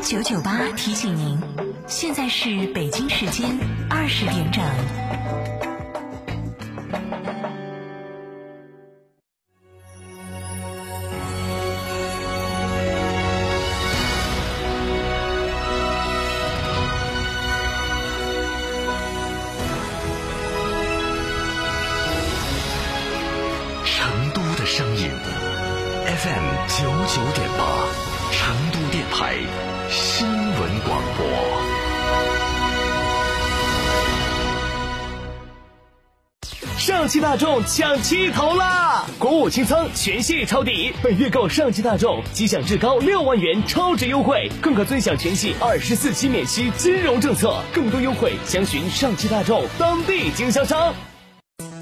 九九八提醒您，现在是北京时间二十点整。广播。上汽大众抢七头啦！国五清仓，全系抄底，本月购上汽大众即享至高六万元超值优惠，更可尊享全系二十四期免息金融政策。更多优惠详询上汽大众当地经销商。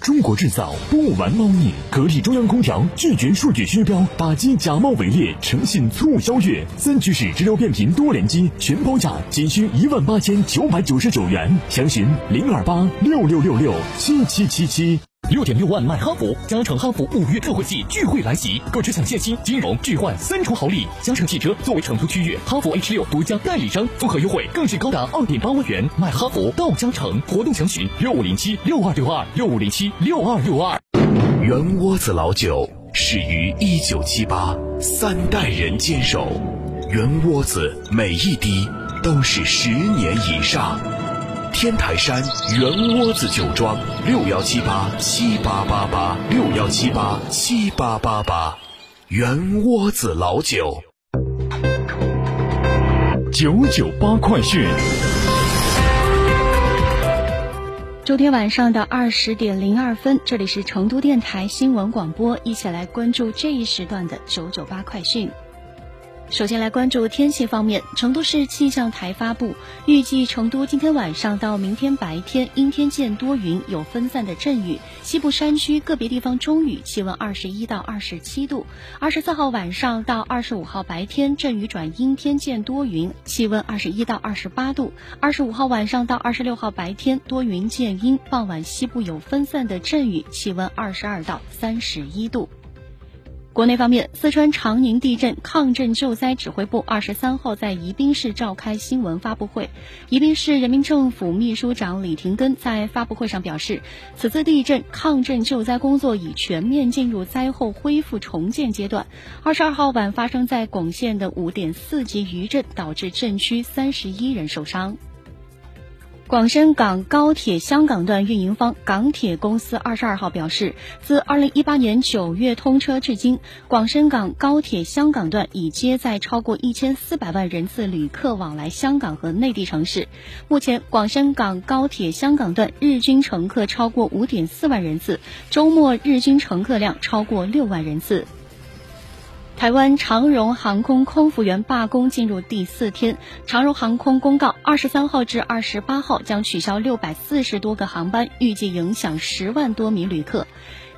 中国制造不玩猫腻，格力中央空调拒绝数据虚标，打击假冒伪劣，诚信促销月，三居室直流变频多联机全包价仅需一万八千九百九十九元，详询零二八六六六六七七七七。六点六万买哈弗，嘉诚哈弗五月特惠季聚会来袭，购车享现金、金融、置换三重好礼。嘉诚汽车作为成都区域哈弗 H 六独家代理商，综合优惠更是高达二点八万元。买哈弗到嘉诚，活动详询六五零七六二六二六五零七六二六二。圆窝子老酒始于一九七八，三代人坚守，圆窝子每一滴都是十年以上。天台山圆窝子酒庄六幺七八七八八八六幺七八七八八八，圆窝子老酒。九九八快讯。周天晚上的二十点零二分，这里是成都电台新闻广播，一起来关注这一时段的九九八快讯。首先来关注天气方面，成都市气象台发布，预计成都今天晚上到明天白天阴天见多云，有分散的阵雨，西部山区个别地方中雨，气温二十一到二十七度。二十四号晚上到二十五号白天阵雨转阴天见多云，气温二十一到二十八度。二十五号晚上到二十六号白天多云见阴，傍晚西部有分散的阵雨，气温二十二到三十一度。国内方面，四川长宁地震抗震救灾指挥部二十三号在宜宾市召开新闻发布会。宜宾市人民政府秘书长李廷根在发布会上表示，此次地震抗震救灾工作已全面进入灾后恢复重建阶段。二十二号晚发生在珙县的五点四级余震，导致震区三十一人受伤。广深港高铁香港段运营方港铁公司二十二号表示，自二零一八年九月通车至今，广深港高铁香港段已接载超过一千四百万人次旅客往来香港和内地城市。目前，广深港高铁香港段日均乘客超过五点四万人次，周末日均乘客量超过六万人次。台湾长荣航空空服员罢工进入第四天，长荣航空公告，二十三号至二十八号将取消六百四十多个航班，预计影响十万多名旅客。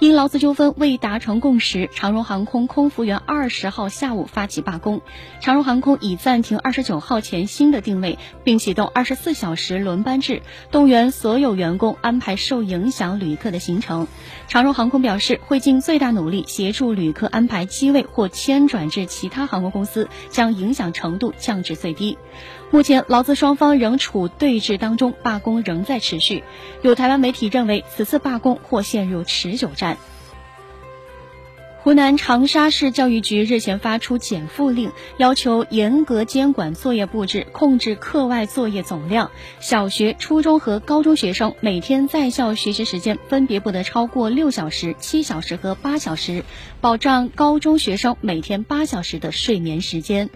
因劳资纠纷未达成共识，长荣航空空服员二十号下午发起罢工。长荣航空已暂停二十九号前新的定位，并启动二十四小时轮班制，动员所有员工安排受影响旅客的行程。长荣航空表示，会尽最大努力协助旅客安排机位或迁转至其他航空公司，将影响程度降至最低。目前，劳资双方仍处对峙当中，罢工仍在持续。有台湾媒体认为，此次罢工或陷入持久战。湖南长沙市教育局日前发出减负令，要求严格监管作业布置，控制课外作业总量。小学、初中和高中学生每天在校学习时间分别不得超过六小时、七小时和八小时，保障高中学生每天八小时的睡眠时间。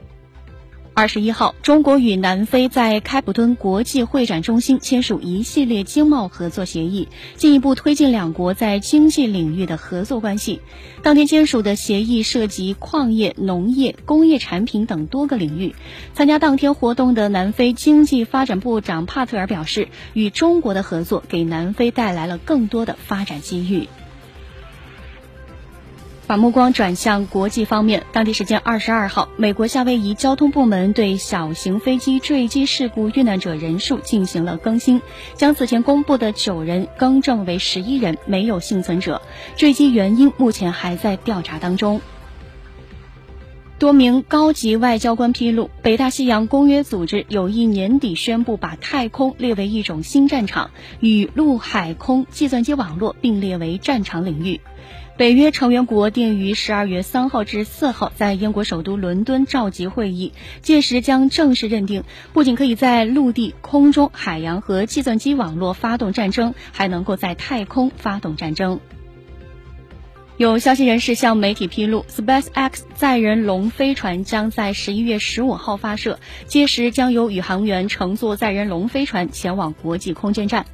二十一号，中国与南非在开普敦国际会展中心签署一系列经贸合作协议，进一步推进两国在经济领域的合作关系。当天签署的协议涉及矿业、农业、工业产品等多个领域。参加当天活动的南非经济发展部长帕特尔表示，与中国的合作给南非带来了更多的发展机遇。把目光转向国际方面，当地时间二十二号，美国夏威夷交通部门对小型飞机坠机事故遇难者人数进行了更新，将此前公布的九人更正为十一人，没有幸存者。坠机原因目前还在调查当中。多名高级外交官披露，北大西洋公约组织有意年底宣布把太空列为一种新战场，与陆海空计算机网络并列为战场领域。北约成员国定于十二月三号至四号在英国首都伦敦召集会议，届时将正式认定，不仅可以在陆地、空中、海洋和计算机网络发动战争，还能够在太空发动战争。有消息人士向媒体披露，SpaceX 载人龙飞船将在十一月十五号发射，届时将有宇航员乘坐载人龙飞船前往国际空间站。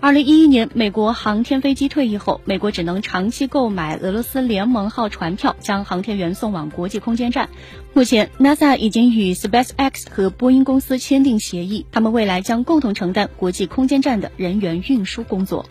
二零一一年，美国航天飞机退役后，美国只能长期购买俄罗斯联盟号船票，将航天员送往国际空间站。目前，NASA 已经与 SpaceX 和波音公司签订协议，他们未来将共同承担国际空间站的人员运输工作。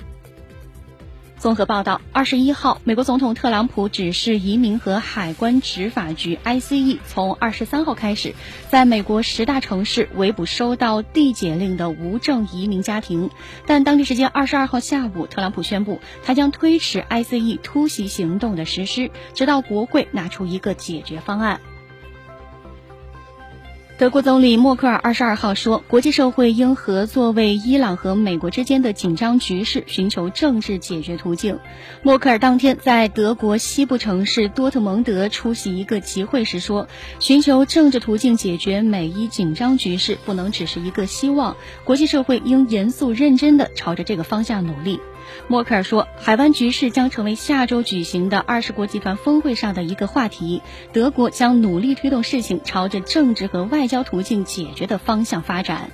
综合报道，二十一号，美国总统特朗普指示移民和海关执法局 （ICE） 从二十三号开始，在美国十大城市围捕收到递解令的无证移民家庭。但当地时间二十二号下午，特朗普宣布，他将推迟 ICE 突袭行动的实施，直到国会拿出一个解决方案。德国总理默克尔二十二号说，国际社会应合作为伊朗和美国之间的紧张局势寻求政治解决途径。默克尔当天在德国西部城市多特蒙德出席一个集会时说，寻求政治途径解决美伊紧张局势不能只是一个希望，国际社会应严肃认真地朝着这个方向努力。默克尔说，海湾局势将成为下周举行的二十国集团峰会上的一个话题。德国将努力推动事情朝着政治和外交途径解决的方向发展。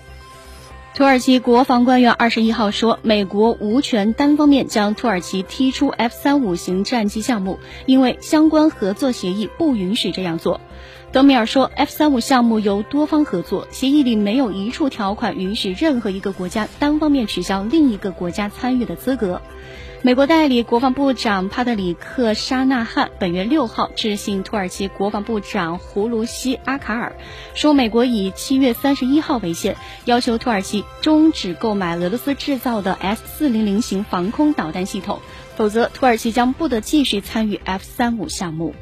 土耳其国防官员二十一号说，美国无权单方面将土耳其踢出 F 三五型战机项目，因为相关合作协议不允许这样做。德米尔说，F 三五项目由多方合作，协议里没有一处条款允许任何一个国家单方面取消另一个国家参与的资格。美国代理国防部长帕特里克·沙纳汉本月六号致信土耳其国防部长胡卢西·阿卡尔，说美国以七月三十一号为限，要求土耳其终止购买俄罗斯制造的 S 四零零型防空导弹系统，否则土耳其将不得继续参与 F 三五项目。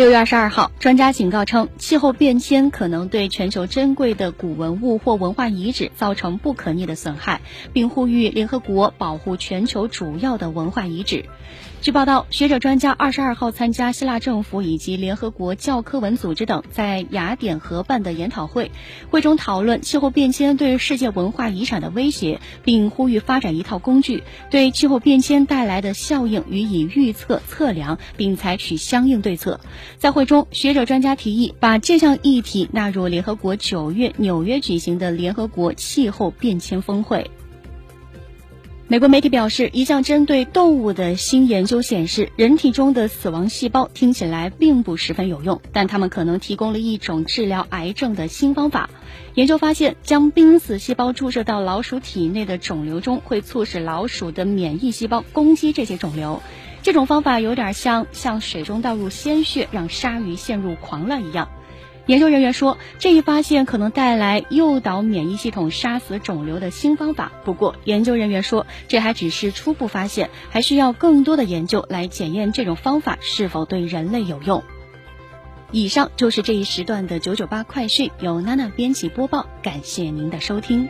六月二十二号，专家警告称，气候变迁可能对全球珍贵的古文物或文化遗址造成不可逆的损害，并呼吁联合国保护全球主要的文化遗址。据报道，学者专家二十二号参加希腊政府以及联合国教科文组织等在雅典合办的研讨会，会中讨论气候变迁对世界文化遗产的威胁，并呼吁发展一套工具，对气候变迁带来的效应予以预测测量，并采取相应对策。在会中，学者专家提议把这项议题纳入联合国九月纽约举行的联合国气候变迁峰会。美国媒体表示，一项针对动物的新研究显示，人体中的死亡细胞听起来并不十分有用，但它们可能提供了一种治疗癌症的新方法。研究发现，将濒死细胞注射到老鼠体内的肿瘤中，会促使老鼠的免疫细胞攻击这些肿瘤。这种方法有点像向水中倒入鲜血，让鲨鱼陷入狂乱一样。研究人员说，这一发现可能带来诱导免疫系统杀死肿瘤的新方法。不过，研究人员说，这还只是初步发现，还需要更多的研究来检验这种方法是否对人类有用。以上就是这一时段的九九八快讯，由娜娜编辑播报，感谢您的收听。